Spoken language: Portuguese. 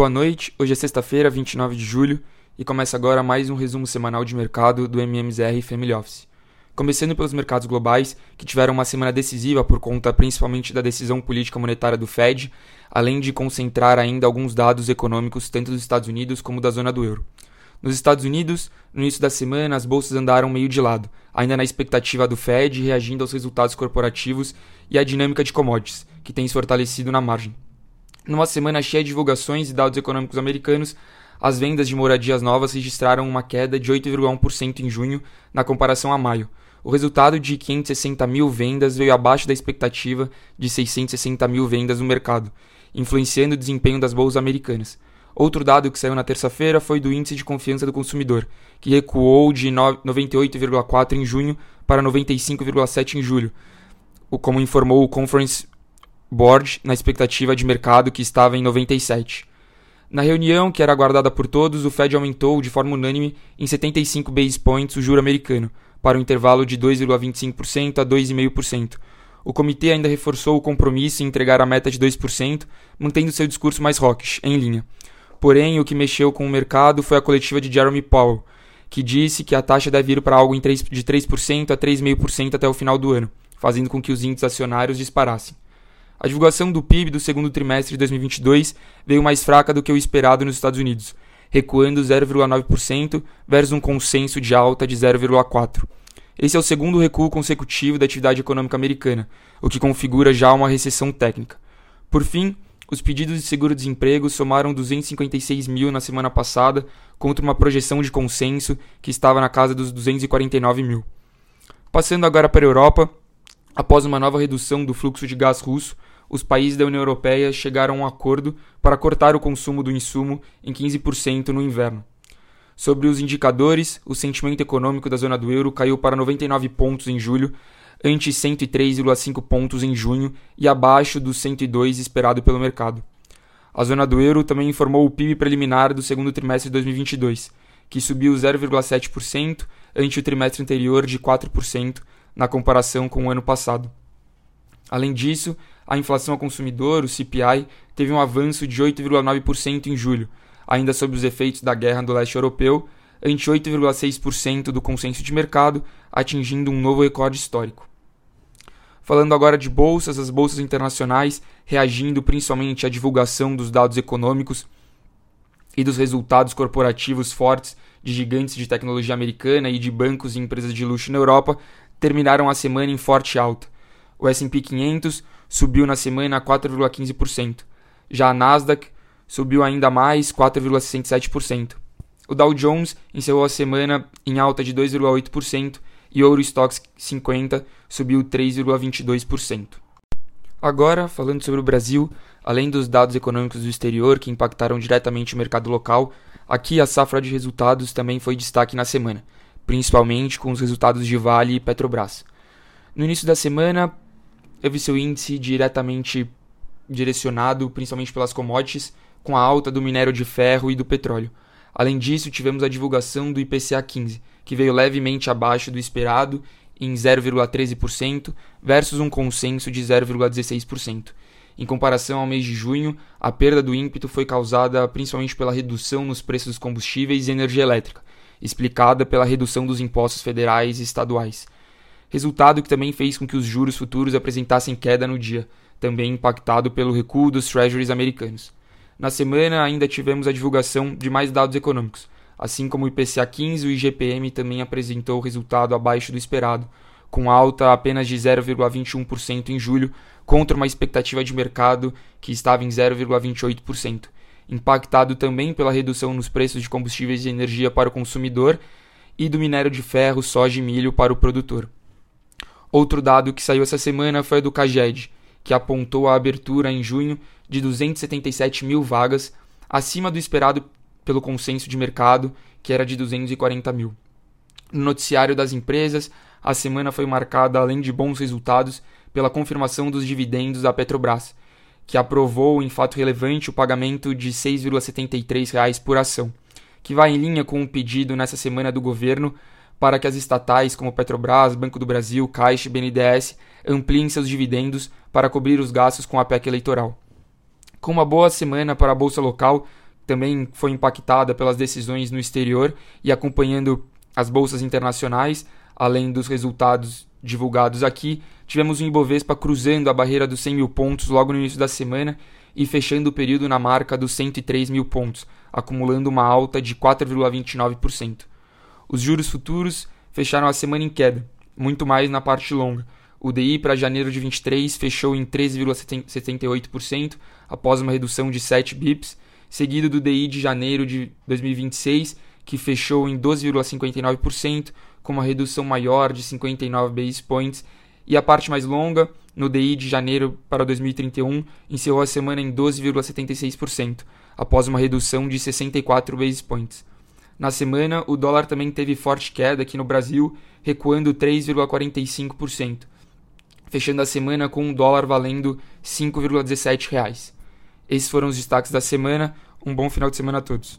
Boa noite, hoje é sexta-feira, 29 de julho, e começa agora mais um resumo semanal de mercado do MMZR Family Office. Começando pelos mercados globais, que tiveram uma semana decisiva por conta principalmente da decisão política monetária do Fed, além de concentrar ainda alguns dados econômicos tanto dos Estados Unidos como da zona do euro. Nos Estados Unidos, no início da semana, as bolsas andaram meio de lado, ainda na expectativa do Fed reagindo aos resultados corporativos e à dinâmica de commodities, que tem se fortalecido na margem. Numa semana cheia de divulgações e dados econômicos americanos, as vendas de moradias novas registraram uma queda de 8,1% em junho na comparação a maio. O resultado de 560 mil vendas veio abaixo da expectativa de 660 mil vendas no mercado, influenciando o desempenho das bolsas americanas. Outro dado que saiu na terça-feira foi do índice de confiança do consumidor, que recuou de 98,4 em junho para 95,7 em julho, como informou o Conference board na expectativa de mercado que estava em 97. Na reunião, que era aguardada por todos, o Fed aumentou de forma unânime em 75 base points o juro americano, para um intervalo de 2,25% a 2,5%. O comitê ainda reforçou o compromisso em entregar a meta de 2%, mantendo seu discurso mais hawkish, em linha. Porém, o que mexeu com o mercado foi a coletiva de Jeremy Powell, que disse que a taxa deve ir para algo de 3% a 3,5% até o final do ano, fazendo com que os índices acionários disparassem. A divulgação do PIB do segundo trimestre de 2022 veio mais fraca do que o esperado nos Estados Unidos, recuando 0,9% versus um consenso de alta de 0,4%. Esse é o segundo recuo consecutivo da atividade econômica americana, o que configura já uma recessão técnica. Por fim, os pedidos de seguro-desemprego somaram 256 mil na semana passada, contra uma projeção de consenso que estava na casa dos 249 mil. Passando agora para a Europa, após uma nova redução do fluxo de gás russo, os países da União Europeia chegaram a um acordo para cortar o consumo do insumo em 15% no inverno. Sobre os indicadores, o sentimento econômico da zona do euro caiu para 99 pontos em julho, ante 103,5 pontos em junho e abaixo dos 102 esperado pelo mercado. A zona do euro também informou o PIB preliminar do segundo trimestre de 2022, que subiu 0,7% ante o trimestre anterior de 4% na comparação com o ano passado. Além disso, a inflação ao consumidor, o CPI, teve um avanço de 8,9% em julho, ainda sob os efeitos da guerra do leste europeu, ante 8,6% do consenso de mercado, atingindo um novo recorde histórico. Falando agora de bolsas, as bolsas internacionais reagindo principalmente à divulgação dos dados econômicos e dos resultados corporativos fortes de gigantes de tecnologia americana e de bancos e empresas de luxo na Europa, terminaram a semana em forte alta. O S&P 500 subiu na semana 4,15%. Já a Nasdaq subiu ainda mais 4,67%. O Dow Jones encerrou a semana em alta de 2,8% e o Eurostoxx 50 subiu 3,22%. Agora, falando sobre o Brasil, além dos dados econômicos do exterior que impactaram diretamente o mercado local, aqui a safra de resultados também foi destaque na semana, principalmente com os resultados de Vale e Petrobras. No início da semana, teve seu índice diretamente direcionado principalmente pelas commodities, com a alta do minério de ferro e do petróleo. Além disso, tivemos a divulgação do IPCA 15, que veio levemente abaixo do esperado em 0,13% versus um consenso de 0,16%. Em comparação ao mês de junho, a perda do ímpeto foi causada principalmente pela redução nos preços dos combustíveis e energia elétrica, explicada pela redução dos impostos federais e estaduais resultado que também fez com que os juros futuros apresentassem queda no dia, também impactado pelo recuo dos treasuries americanos. Na semana ainda tivemos a divulgação de mais dados econômicos, assim como o IPCA 15 e o IGPM também apresentou resultado abaixo do esperado, com alta apenas de 0,21% em julho, contra uma expectativa de mercado que estava em 0,28%, impactado também pela redução nos preços de combustíveis e energia para o consumidor e do minério de ferro, soja e milho para o produtor. Outro dado que saiu essa semana foi o do CAGED, que apontou a abertura em junho de 277 mil vagas, acima do esperado pelo consenso de mercado, que era de 240 mil. No noticiário das empresas, a semana foi marcada, além de bons resultados, pela confirmação dos dividendos da Petrobras, que aprovou em fato relevante o pagamento de R$ 6,73 por ação, que vai em linha com o pedido nessa semana do governo para que as estatais como Petrobras, Banco do Brasil, Caixa e BNDES ampliem seus dividendos para cobrir os gastos com a PEC eleitoral. Com uma boa semana para a bolsa local, também foi impactada pelas decisões no exterior e acompanhando as bolsas internacionais, além dos resultados divulgados aqui, tivemos o Ibovespa cruzando a barreira dos 100 mil pontos logo no início da semana e fechando o período na marca dos 103 mil pontos, acumulando uma alta de 4,29%. Os juros futuros fecharam a semana em queda, muito mais na parte longa. O DI para janeiro de 23 fechou em 13,78%, após uma redução de 7 bips, seguido do DI de janeiro de 2026, que fechou em 12,59%, com uma redução maior de 59 base points, e a parte mais longa, no DI de janeiro para 2031, encerrou a semana em 12,76%, após uma redução de 64 base points. Na semana, o dólar também teve forte queda aqui no Brasil, recuando 3,45%, fechando a semana com um dólar valendo R$ 5,17. Esses foram os destaques da semana. Um bom final de semana a todos.